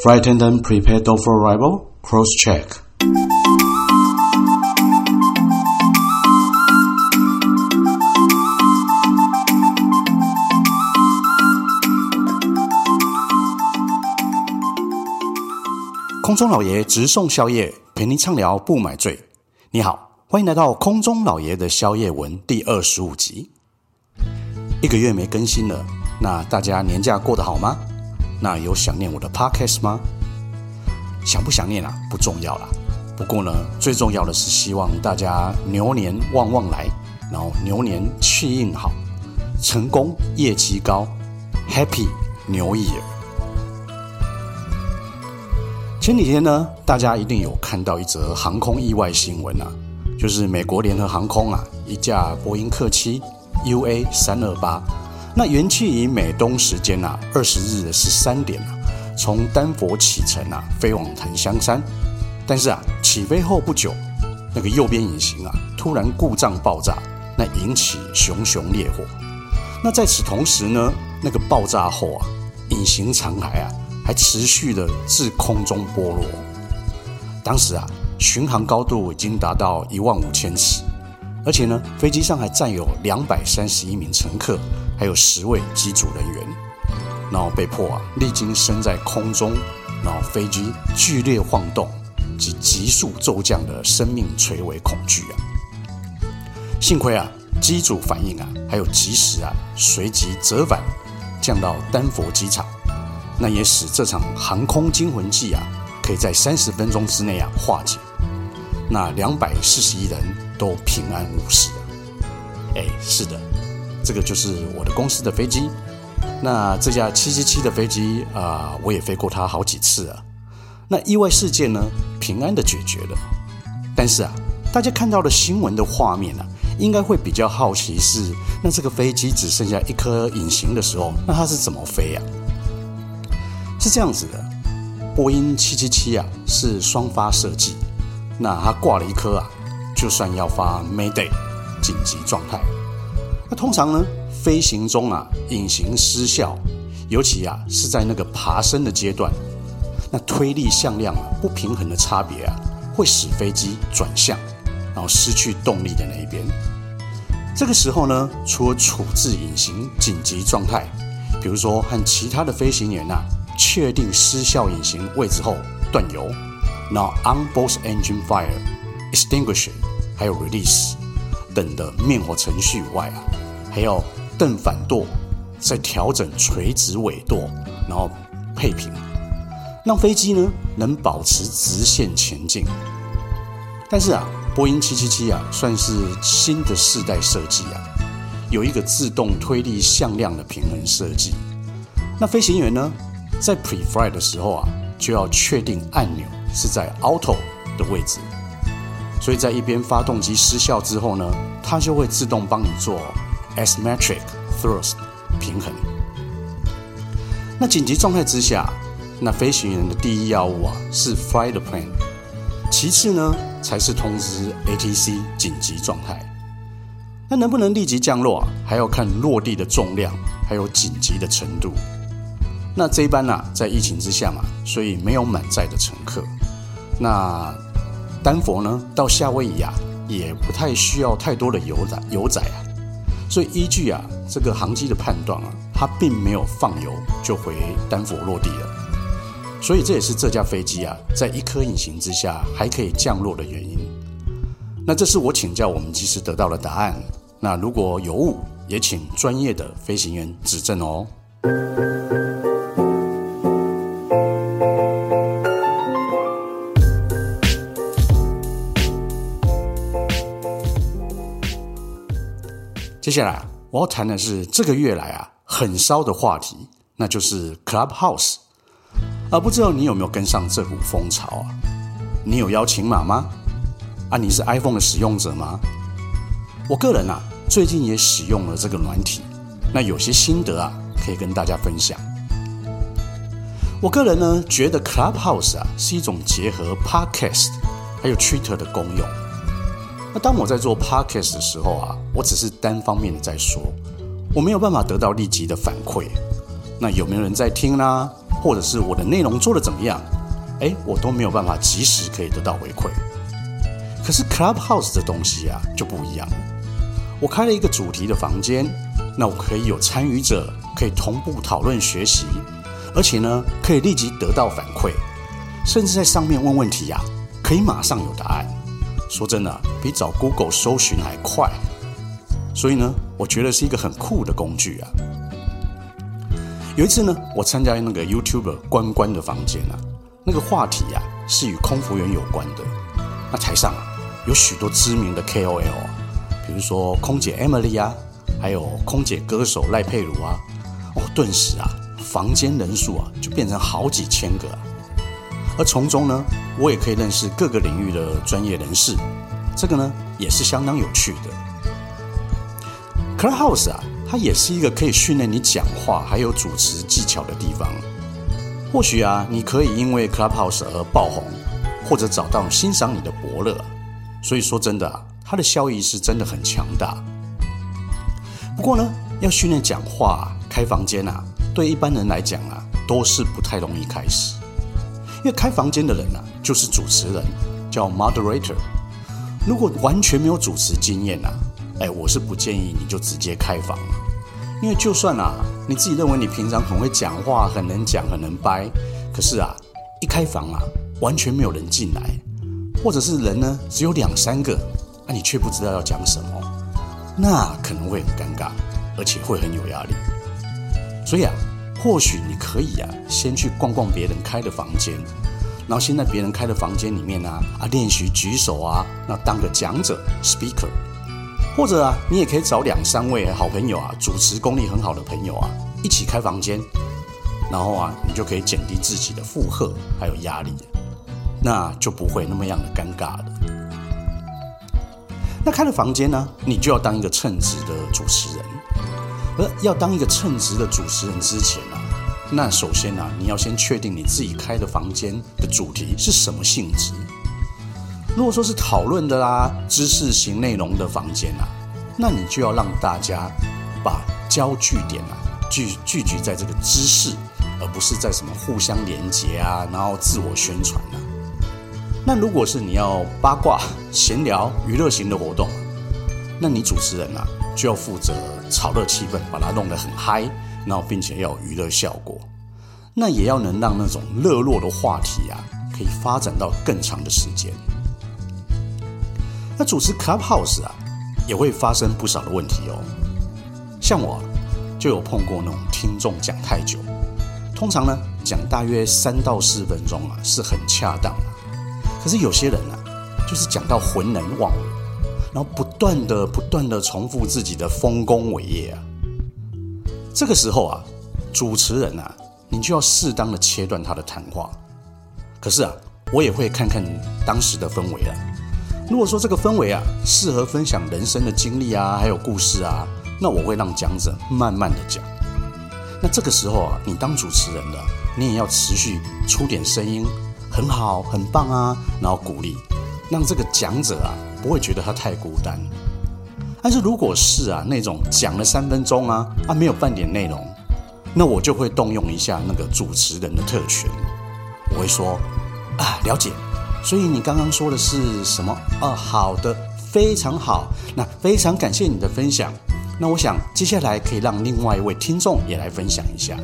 Flight attendant, prepare door for arrival. Cross check. 空中老爷直送宵夜，陪您畅聊不买醉。你好，欢迎来到空中老爷的宵夜文第二十五集。一个月没更新了，那大家年假过得好吗？那有想念我的 podcast 吗？想不想念啊？不重要啦。不过呢，最重要的是希望大家牛年旺旺来，然后牛年气运好，成功业绩高，Happy New Year。前几天呢，大家一定有看到一则航空意外新闻啊，就是美国联合航空啊，一架波音客机 UA 三二八。那原计以美东时间啊，二十日的十三点啊，从丹佛启程啊，飞往檀香山。但是啊，起飞后不久，那个右边引擎啊，突然故障爆炸，那引起熊熊烈火。那在此同时呢，那个爆炸后啊，隐形残骸啊，还持续的自空中剥落。当时啊，巡航高度已经达到一万五千尺。而且呢，飞机上还载有两百三十一名乘客，还有十位机组人员，然后被迫啊，历经身在空中，然后飞机剧烈晃动及急速骤降的生命垂危恐惧啊。幸亏啊，机组反应啊，还有及时啊，随即折返降到丹佛机场，那也使这场航空惊魂记啊，可以在三十分钟之内啊化解。那两百四十一人。都平安无事了。哎，是的，这个就是我的公司的飞机。那这架七七七的飞机啊，我也飞过它好几次啊。那意外事件呢，平安的解决了。但是啊，大家看到的新闻的画面啊，应该会比较好奇是，那这个飞机只剩下一颗引擎的时候，那它是怎么飞呀？是这样子的，波音七七七啊，是双发设计，那它挂了一颗啊。就算要发 Mayday 紧急状态，那通常呢，飞行中啊，引擎失效，尤其啊是在那个爬升的阶段，那推力向量啊不平衡的差别啊，会使飞机转向，然后失去动力的那一边。这个时候呢，除了处置引擎紧急状态，比如说和其他的飞行员啊确定失效引擎位置后断油，然后 on both engine fire extinguish。还有 release 等的灭火程序以外啊，还要蹬反舵，再调整垂直尾舵，然后配平，让飞机呢能保持直线前进。但是啊，波音777啊算是新的世代设计啊，有一个自动推力向量的平衡设计。那飞行员呢在 pre-flight 的时候啊，就要确定按钮是在 auto 的位置。所以在一边发动机失效之后呢，它就会自动帮你做 asymmetric thrust 平衡。那紧急状态之下，那飞行员的第一要务啊是 fly the plane，其次呢才是通知 ATC 紧急状态。那能不能立即降落啊，还要看落地的重量，还有紧急的程度。那这一班呢，在疫情之下嘛，所以没有满载的乘客。那丹佛呢，到夏威夷啊，也不太需要太多的油载油载啊，所以依据啊这个航机的判断啊，它并没有放油就回丹佛落地了，所以这也是这架飞机啊，在一颗引擎之下还可以降落的原因。那这是我请教我们机师得到的答案。那如果有误，也请专业的飞行员指正哦。接下来我要谈的是这个月来啊很烧的话题，那就是 Clubhouse。啊，不知道你有没有跟上这股风潮啊？你有邀请码吗？啊，你是 iPhone 的使用者吗？我个人啊最近也使用了这个软体，那有些心得啊可以跟大家分享。我个人呢觉得 Clubhouse 啊是一种结合 Podcast 还有 Twitter 的功用。那当我在做 podcast 的时候啊，我只是单方面的在说，我没有办法得到立即的反馈。那有没有人在听呢？或者是我的内容做的怎么样，哎，我都没有办法及时可以得到回馈。可是 Clubhouse 的东西啊就不一样，我开了一个主题的房间，那我可以有参与者，可以同步讨论学习，而且呢可以立即得到反馈，甚至在上面问问题呀、啊，可以马上有答案。说真的，比找 Google 搜寻还快。所以呢，我觉得是一个很酷的工具啊。有一次呢，我参加那个 YouTuber 关关的房间啊，那个话题啊是与空服员有关的。那台上啊。有许多知名的 KOL，啊比如说空姐 Emily 啊，还有空姐歌手赖佩如啊，哦，顿时啊，房间人数啊就变成好几千个啊。而从中呢，我也可以认识各个领域的专业人士，这个呢也是相当有趣的。Clubhouse 啊，它也是一个可以训练你讲话还有主持技巧的地方。或许啊，你可以因为 Clubhouse 而爆红，或者找到欣赏你的伯乐。所以说真的啊，它的效益是真的很强大。不过呢，要训练讲话、开房间啊，对一般人来讲啊，都是不太容易开始。因为开房间的人啊，就是主持人，叫 moderator。如果完全没有主持经验啊，哎，我是不建议你就直接开房。因为就算啊，你自己认为你平常很会讲话、很能讲、很能掰，可是啊，一开房啊，完全没有人进来。或者是人呢，只有两三个，啊，你却不知道要讲什么，那可能会很尴尬，而且会很有压力。所以啊，或许你可以啊，先去逛逛别人开的房间，然后先在别人开的房间里面啊啊练习举手啊，那当个讲者 speaker，或者啊，你也可以找两三位好朋友啊，主持功力很好的朋友啊，一起开房间，然后啊，你就可以减低自己的负荷还有压力。那就不会那么样的尴尬了。那开了房间呢，你就要当一个称职的主持人。而要当一个称职的主持人之前呢，那首先呢，你要先确定你自己开的房间的主题是什么性质。如果说是讨论的啦、知识型内容的房间啊，那你就要让大家把焦聚点啊聚聚集在这个知识，而不是在什么互相连接啊，然后自我宣传啊。那如果是你要八卦、闲聊、娱乐型的活动，那你主持人啊就要负责炒热气氛，把它弄得很嗨，然后并且要有娱乐效果。那也要能让那种热络的话题啊，可以发展到更长的时间。那主持 Clubhouse 啊，也会发生不少的问题哦。像我就有碰过那种听众讲太久，通常呢讲大约三到四分钟啊，是很恰当的。可是有些人啊，就是讲到浑然忘，然后不断的、不断的重复自己的丰功伟业啊。这个时候啊，主持人啊，你就要适当的切断他的谈话。可是啊，我也会看看当时的氛围啊。如果说这个氛围啊，适合分享人生的经历啊，还有故事啊，那我会让讲者慢慢的讲。那这个时候啊，你当主持人的，你也要持续出点声音。很好，很棒啊！然后鼓励，让这个讲者啊不会觉得他太孤单。但是如果是啊那种讲了三分钟啊啊没有半点内容，那我就会动用一下那个主持人的特权，我会说啊了解，所以你刚刚说的是什么？啊好的，非常好，那非常感谢你的分享。那我想接下来可以让另外一位听众也来分享一下，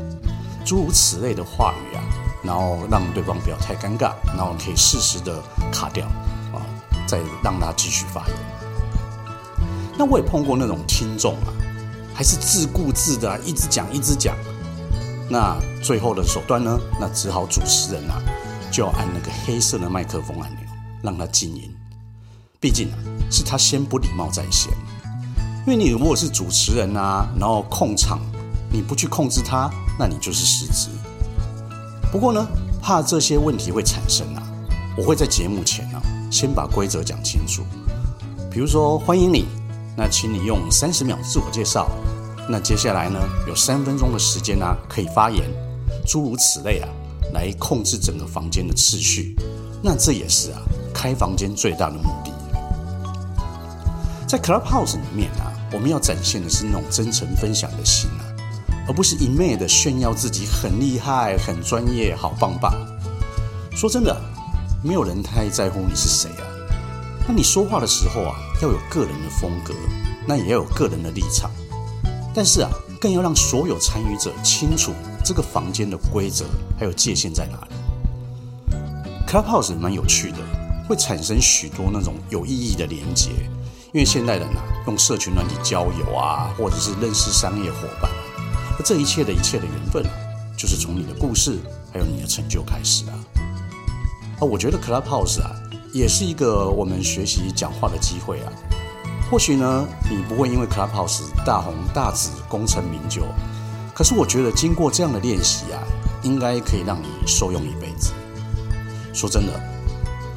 诸如此类的话语啊。然后让对方不要太尴尬，然后可以适时的卡掉，再让他继续发言。那我也碰过那种听众啊，还是自顾自的一直讲一直讲。那最后的手段呢？那只好主持人啊，就要按那个黑色的麦克风按钮，让他静音。毕竟啊，是他先不礼貌在先。因为你如果是主持人啊，然后控场，你不去控制他，那你就是失职。不过呢，怕这些问题会产生啊，我会在节目前呢、先把规则讲清楚。比如说，欢迎你，那请你用三十秒自我介绍。那接下来呢，有三分钟的时间呢、啊，可以发言，诸如此类啊，来控制整个房间的次序。那这也是啊，开房间最大的目的。在 Clubhouse 里面啊，我们要展现的是那种真诚分享的心啊。而不是一昧的炫耀自己很厉害、很专业、好棒棒。说真的，没有人太在乎你是谁啊。那你说话的时候啊，要有个人的风格，那也要有个人的立场。但是啊，更要让所有参与者清楚这个房间的规则还有界限在哪里。Clubhouse 蛮有趣的，会产生许多那种有意义的连结。因为现代人啊，用社群软体交友啊，或者是认识商业伙伴，而这一切的一切的缘分啊，就是从你的故事还有你的成就开始啊。啊，我觉得 Clubhouse 啊，也是一个我们学习讲话的机会啊。或许呢，你不会因为 Clubhouse 大红大紫、功成名就，可是我觉得经过这样的练习啊，应该可以让你受用一辈子。说真的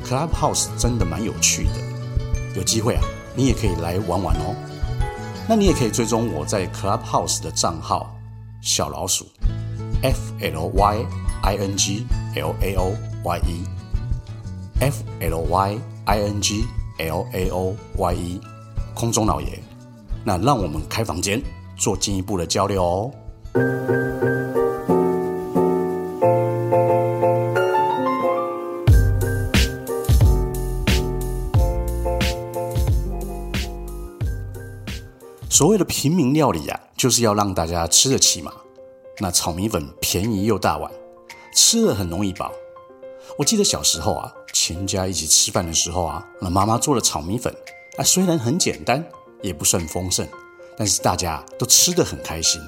，Clubhouse 真的蛮有趣的，有机会啊，你也可以来玩玩哦。那你也可以追踪我在 Clubhouse 的账号小老鼠 F L Y I N G L A O Y E。F L Y I N G L A O Y E，空中老爷，那让我们开房间做进一步的交流哦。所谓的平民料理啊，就是要让大家吃得起嘛。那炒米粉便宜又大碗，吃了很容易饱。我记得小时候啊。全家一起吃饭的时候啊，那妈妈做的炒米粉啊，虽然很简单，也不算丰盛，但是大家都吃得很开心。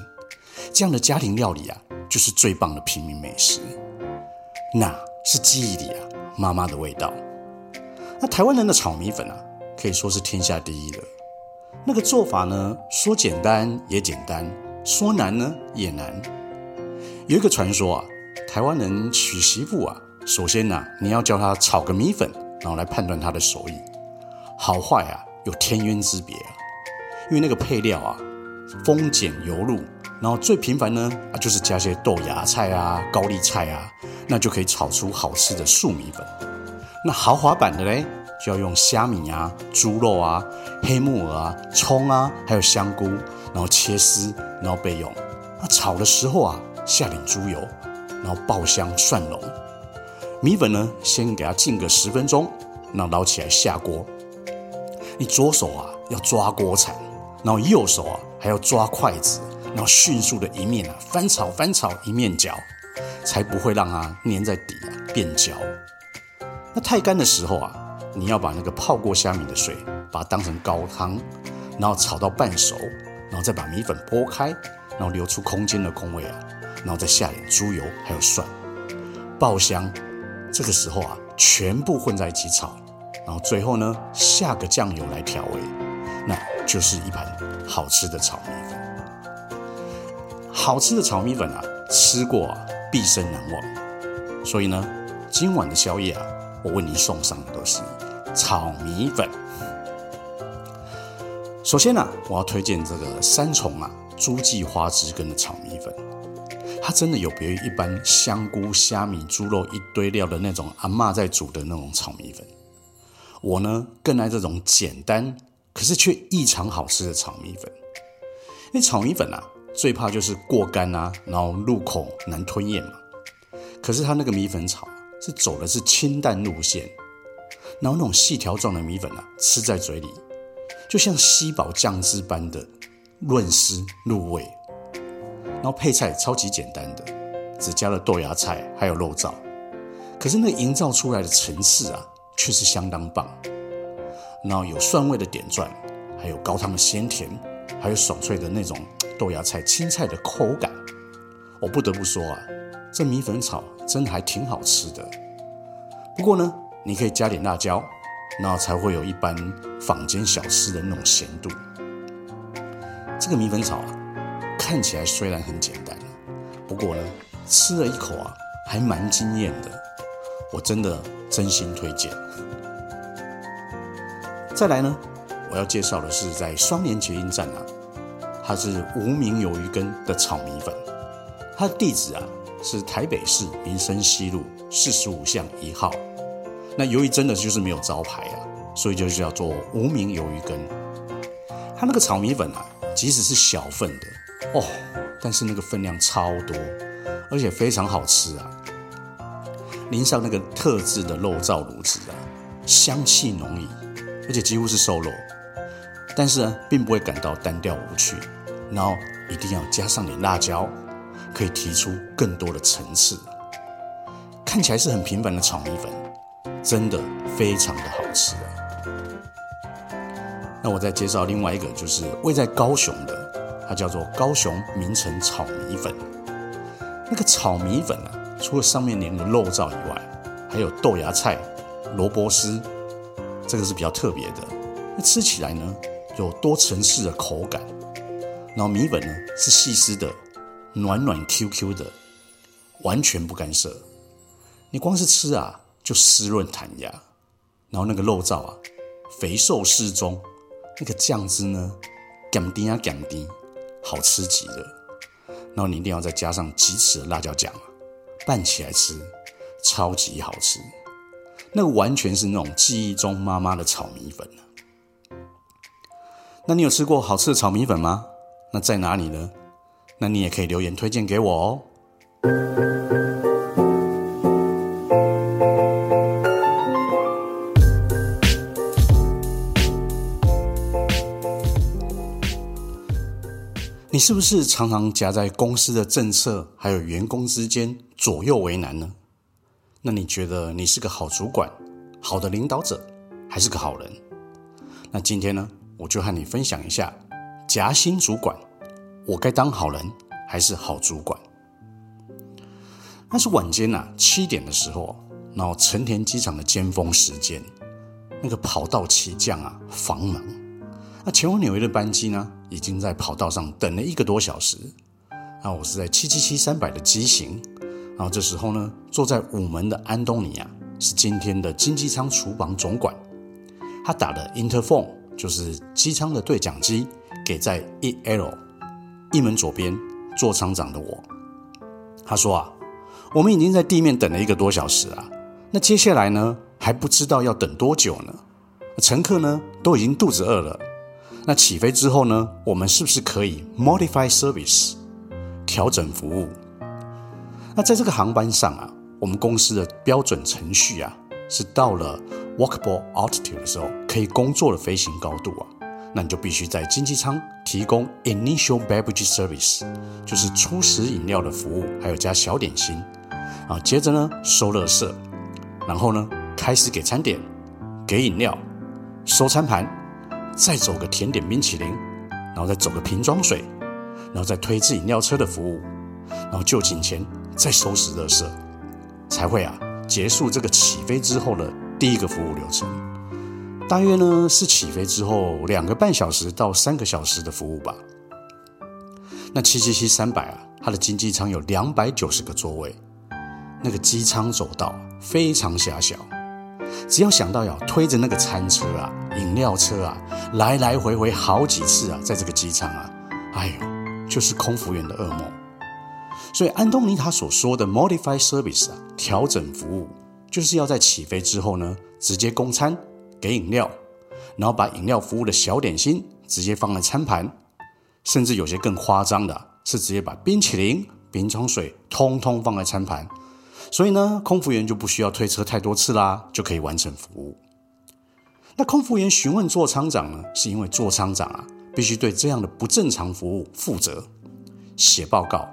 这样的家庭料理啊，就是最棒的平民美食，那是记忆里啊妈妈的味道。那台湾人的炒米粉啊，可以说是天下第一了。那个做法呢，说简单也简单，说难呢也难。有一个传说啊，台湾人娶媳妇啊。首先呢、你要教他炒个米粉，然后来判断他的手艺好坏啊，有天渊之别啊。因为那个配料啊，丰俭由入，然后最平凡呢啊，就是加些豆芽菜啊、高丽菜啊，那就可以炒出好吃的素米粉。那豪华版的嘞，就要用虾米啊、猪肉啊、黑木耳啊、葱啊，还有香菇，然后切丝，然后备用。那炒的时候啊，下点猪油，然后爆香蒜蓉。米粉呢，先给它浸个十分钟，然后捞起来下锅。你左手啊要抓锅铲，然后右手啊还要抓筷子，然后迅速的一面啊翻炒翻炒一面搅，才不会让它粘在底啊变焦。那太干的时候啊，你要把那个泡过虾米的水，把它当成高汤，然后炒到半熟，然后再把米粉拨开，然后留出空间的空位啊，然后再下点猪油还有蒜，爆香。这个时候啊，全部混在一起炒，然后最后呢，下个酱油来调味，那就是一盘好吃的炒米粉。好吃的炒米粉啊，吃过啊，毕生难忘。所以呢，今晚的宵夜啊，我为你送上的都是炒米粉。首先呢，我要推荐这个三重啊，诸暨花枝根的炒米粉。它真的有别于一般香菇、虾米、猪肉一堆料的那种阿嬷在煮的那种炒米粉。我呢更爱这种简单可是却异常好吃的炒米粉。那炒米粉啊，最怕就是过干啊，然后入口难吞咽嘛。可是它那个米粉炒是走的是清淡路线，然后那种细条状的米粉啊，吃在嘴里就像吸饱酱汁般的润湿入味。然后配菜超级简单的，只加了豆芽菜还有肉燥，可是那营造出来的层次啊，却是相当棒。然后有蒜味的点缀，还有高汤的鲜甜，还有爽脆的那种豆芽菜青菜的口感。我不得不说啊，这米粉炒真的还挺好吃的。不过呢，你可以加点辣椒，那才会有一般坊间小吃的那种咸度。这个米粉炒啊。看起来虽然很简单，不过呢，吃了一口啊，还蛮惊艳的。我真的真心推荐。再来呢，我要介绍的是在双连捷运站啊，它是无名鱿鱼羹的炒米粉。它的地址啊是台北市民生西路四十五巷一号。那由于真的就是没有招牌啊，所以就叫做无名鱿鱼羹。它那个炒米粉啊，即使是小份的。哦，但是那个分量超多，而且非常好吃啊！淋上那个特制的肉燥卤汁啊，香气浓郁，而且几乎是瘦肉，但是呢，并不会感到单调无趣。然后一定要加上点辣椒，可以提出更多的层次。看起来是很平凡的炒米粉，真的非常的好吃啊！那我再介绍另外一个，就是位在高雄的，它叫做高雄名城炒米粉。那个炒米粉啊，除了上面淋的肉燥以外，还有豆芽菜、萝卜丝，这个是比较特别的。那吃起来呢，有多层次的口感。然后米粉呢是细丝的，暖暖 Q Q 的，完全不干涩。你光是吃啊，就湿润弹牙。然后那个肉燥啊，肥瘦适中，那个酱汁呢，甘甜啊甘甜，好吃极了。然后你一定要再加上鸡翅的辣椒酱，拌起来吃，超级好吃。那个完全是那种记忆中妈妈的炒米粉。那你有吃过好吃的炒米粉吗？那在哪里呢？那你也可以留言推荐给我哦。你是不是常常夹在公司的政策还有员工之间左右为难呢？那你觉得你是个好主管、好的领导者，还是个好人？那今天呢，我就和你分享一下。夹心主管，我该当好人还是好主管？那是晚间呐、啊，七点的时候，然后成田机场的尖峰时间，那个跑道起降啊，繁忙。前往纽约的班机呢，已经在跑道上等了一个多小时。那我是在七七七三百的机型，然后这时候呢，坐在午门的安东尼啊，是今天的经济舱厨房总管，他打的 interphone 就是机舱的对讲机。给在一 L 一门左边座舱长的我，他说啊，我们已经在地面等了一个多小时啊，那接下来呢，还不知道要等多久呢？乘客呢都已经肚子饿了，那起飞之后呢，我们是不是可以 modify service 调整服务？那在这个航班上啊，我们公司的标准程序啊，是到了 walkable altitude 的时候可以工作的飞行高度啊。那你就必须在经济舱提供 initial beverage service，就是初始饮料的服务，还有加小点心，啊，接着呢收垃圾，然后呢开始给餐点，给饮料，收餐盘，再走个甜点冰淇淋，然后再走个瓶装水，然后再推自饮料车的服务，然后就寝前再收拾垃圾，才会啊结束这个起飞之后的第一个服务流程。大约呢是起飞之后两个半小时到三个小时的服务吧。那七七七三百啊，它的经济舱有两百九十个座位，那个机舱走道非常狭小，只要想到要推着那个餐车啊、饮料车啊，来来回回好几次啊，在这个机场啊，哎呦，就是空服员的噩梦。所以安东尼他所说的 modify service 啊，调整服务，就是要在起飞之后呢，直接供餐。给饮料，然后把饮料服务的小点心直接放在餐盘，甚至有些更夸张的是直接把冰淇淋、瓶装水通通放在餐盘，所以呢，空服员就不需要推车太多次啦，就可以完成服务。那空服员询问座舱长呢，是因为座舱长啊必须对这样的不正常服务负责，写报告，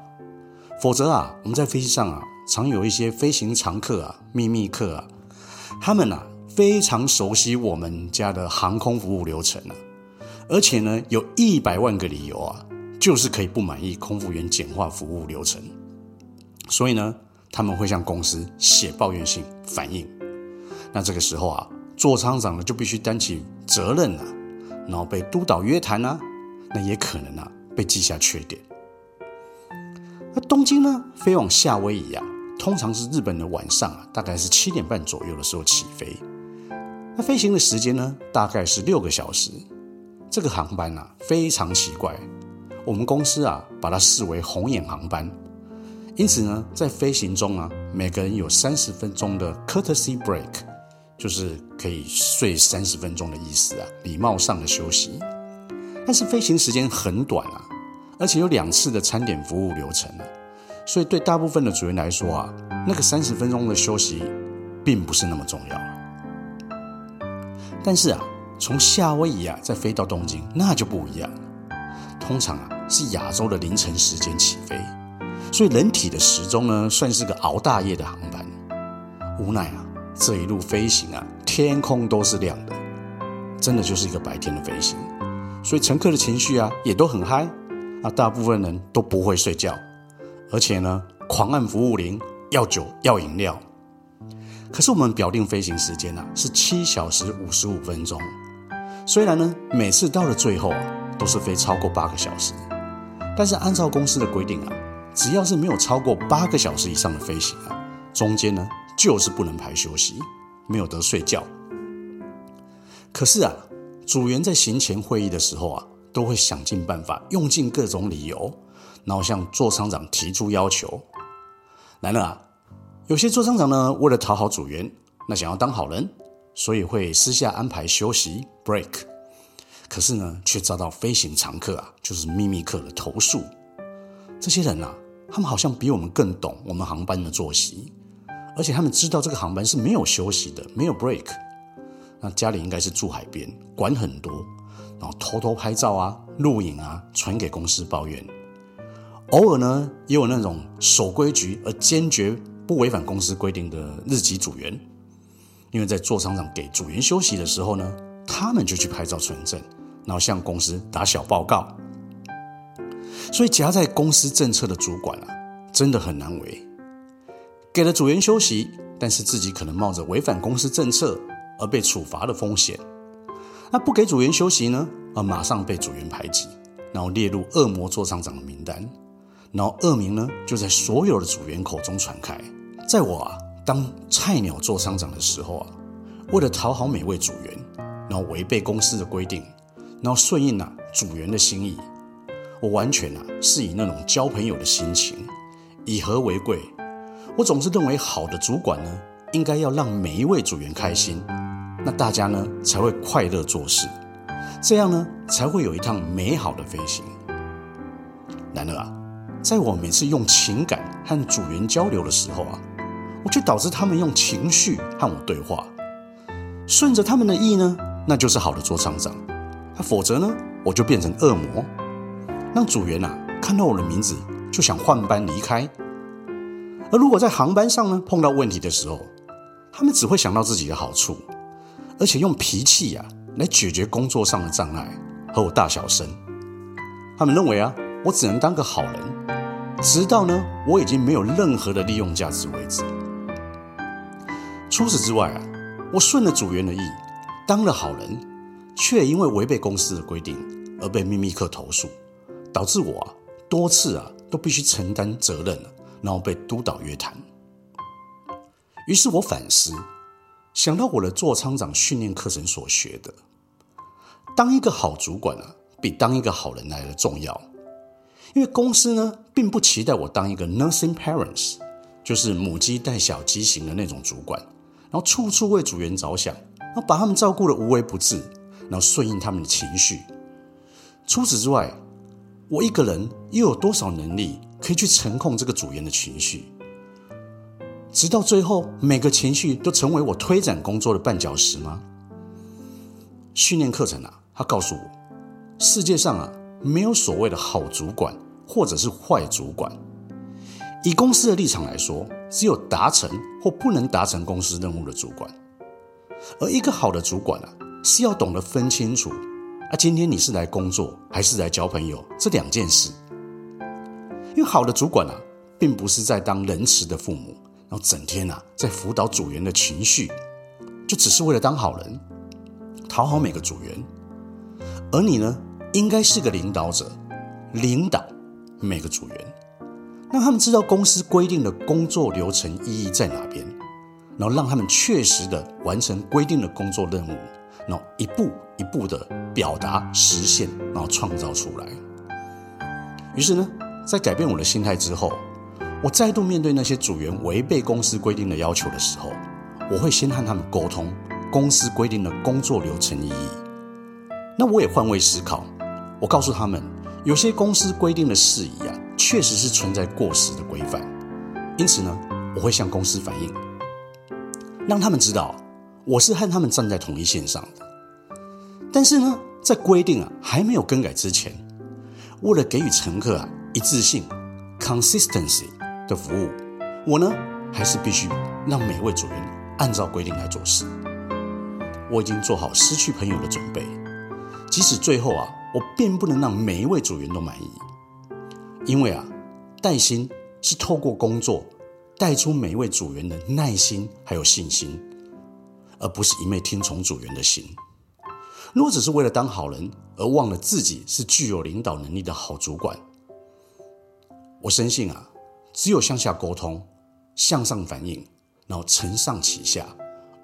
否则啊我们在飞机上啊常有一些飞行常客啊、秘密客啊，他们啊。非常熟悉我们家的航空服务流程啊，而且呢，有一百万个理由啊，就是可以不满意空服员简化服务流程，所以呢，他们会向公司写抱怨信反映。那这个时候啊，做厂长的就必须担起责任啊，然后被督导约谈啊，那也可能啊被记下缺点。那东京呢飞往夏威夷啊，通常是日本的晚上啊，大概是七点半左右的时候起飞。那飞行的时间呢，大概是六个小时。这个航班啊，非常奇怪。我们公司啊，把它视为红眼航班。因此呢，在飞行中啊，每个人有三十分钟的 courtesy break，就是可以睡三十分钟的意思啊，礼貌上的休息。但是飞行时间很短啊，而且有两次的餐点服务流程，所以对大部分的主人来说啊，那个三十分钟的休息并不是那么重要。但是啊，从夏威夷啊再飞到东京，那就不一样了。通常啊是亚洲的凌晨时间起飞，所以人体的时钟呢算是个熬大夜的航班。无奈啊，这一路飞行啊，天空都是亮的，真的就是一个白天的飞行。所以乘客的情绪啊也都很嗨，啊，大部分人都不会睡觉，而且呢狂按服务铃，要酒要饮料。可是我们表定飞行时间啊是七小时五十五分钟，虽然呢每次到了最后啊。都是飞超过八个小时，但是按照公司的规定啊，只要是没有超过八个小时以上的飞行啊，中间呢就是不能排休息，没有得睡觉。可是啊，组员在行前会议的时候啊，都会想尽办法，用尽各种理由，然后向座舱长提出要求。来了啊，有些座舱长呢，为了讨好组员，那想要当好人，所以会私下安排休息 break。可是呢，却遭到飞行常客啊，就是秘密客的投诉。这些人啊，他们好像比我们更懂我们航班的作息，而且他们知道这个航班是没有休息的，没有 break。那家里应该是住海边，管很多，然后偷偷拍照啊、录影啊，传给公司抱怨。偶尔呢，也有那种守规矩而坚决不违反公司规定的日籍组员，因为在座舱上给组员休息的时候呢，他们就去拍照存证。然后向公司打小报告，所以夹在公司政策的主管啊，真的很难为。给了组员休息，但是自己可能冒着违反公司政策而被处罚的风险。那不给组员休息呢？而马上被组员排挤，然后列入恶魔座厂长的名单。然后恶名呢，就在所有的组员口中传开。在我啊当菜鸟座厂长的时候啊，为了讨好每位组员，然后违背公司的规定。然后顺应啊组员的心意，我完全啊是以那种交朋友的心情，以和为贵。我总是认为好的主管呢，应该要让每一位组员开心，那大家呢才会快乐做事，这样呢才会有一趟美好的飞行。然而啊，在我每次用情感和组员交流的时候啊，我却导致他们用情绪和我对话，顺着他们的意呢，那就是好的做厂长。那否则呢，我就变成恶魔，让组员啊看到我的名字就想换班离开。而如果在航班上呢碰到问题的时候，他们只会想到自己的好处，而且用脾气呀来解决工作上的障碍和我大小声。他们认为啊，我只能当个好人，直到呢我已经没有任何的利用价值为止。除此之外啊，我顺了组员的意，当了好人。却因为违背公司的规定而被秘密客投诉，导致我啊多次啊都必须承担责任，然后被督导约谈。于是我反思，想到我的座舱长训练课程所学的，当一个好主管啊，比当一个好人来的重要。因为公司呢，并不期待我当一个 nursing parents，就是母鸡带小鸡型的那种主管，然后处处为组员着想，然后把他们照顾得无微不至。然后顺应他们的情绪。除此之外，我一个人又有多少能力可以去承控这个组员的情绪？直到最后，每个情绪都成为我推展工作的绊脚石吗？训练课程啊，他告诉我，世界上啊，没有所谓的好主管或者是坏主管。以公司的立场来说，只有达成或不能达成公司任务的主管。而一个好的主管啊。是要懂得分清楚，啊，今天你是来工作还是来交朋友这两件事。因为好的主管啊，并不是在当仁慈的父母，然后整天啊在辅导组员的情绪，就只是为了当好人，讨好每个组员。而你呢，应该是个领导者，领导每个组员，让他们知道公司规定的工作流程意义在哪边，然后让他们确实的完成规定的工作任务。然后一步一步的表达、实现，然后创造出来。于是呢，在改变我的心态之后，我再度面对那些组员违背公司规定的要求的时候，我会先和他们沟通公司规定的工作流程意义。那我也换位思考，我告诉他们，有些公司规定的事宜啊，确实是存在过时的规范，因此呢，我会向公司反映，让他们知道我是和他们站在同一线上的。但是呢，在规定啊还没有更改之前，为了给予乘客啊一致性 （consistency） 的服务，我呢还是必须让每位组员按照规定来做事。我已经做好失去朋友的准备，即使最后啊，我并不能让每一位组员都满意，因为啊，带薪是透过工作带出每一位组员的耐心还有信心，而不是一味听从组员的心。如果只是为了当好人而忘了自己是具有领导能力的好主管，我深信啊，只有向下沟通，向上反映，然后承上启下，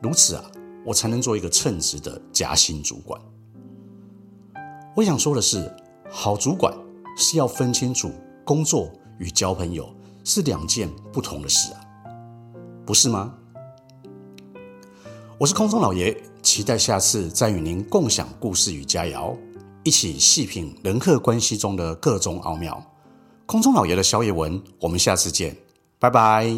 如此啊。我才能做一个称职的夹心主管。我想说的是，好主管是要分清楚工作与交朋友是两件不同的事啊，不是吗？我是空中老爷，期待下次再与您共享故事与佳肴，一起细品人客关系中的各种奥妙。空中老爷的宵夜文，我们下次见，拜拜。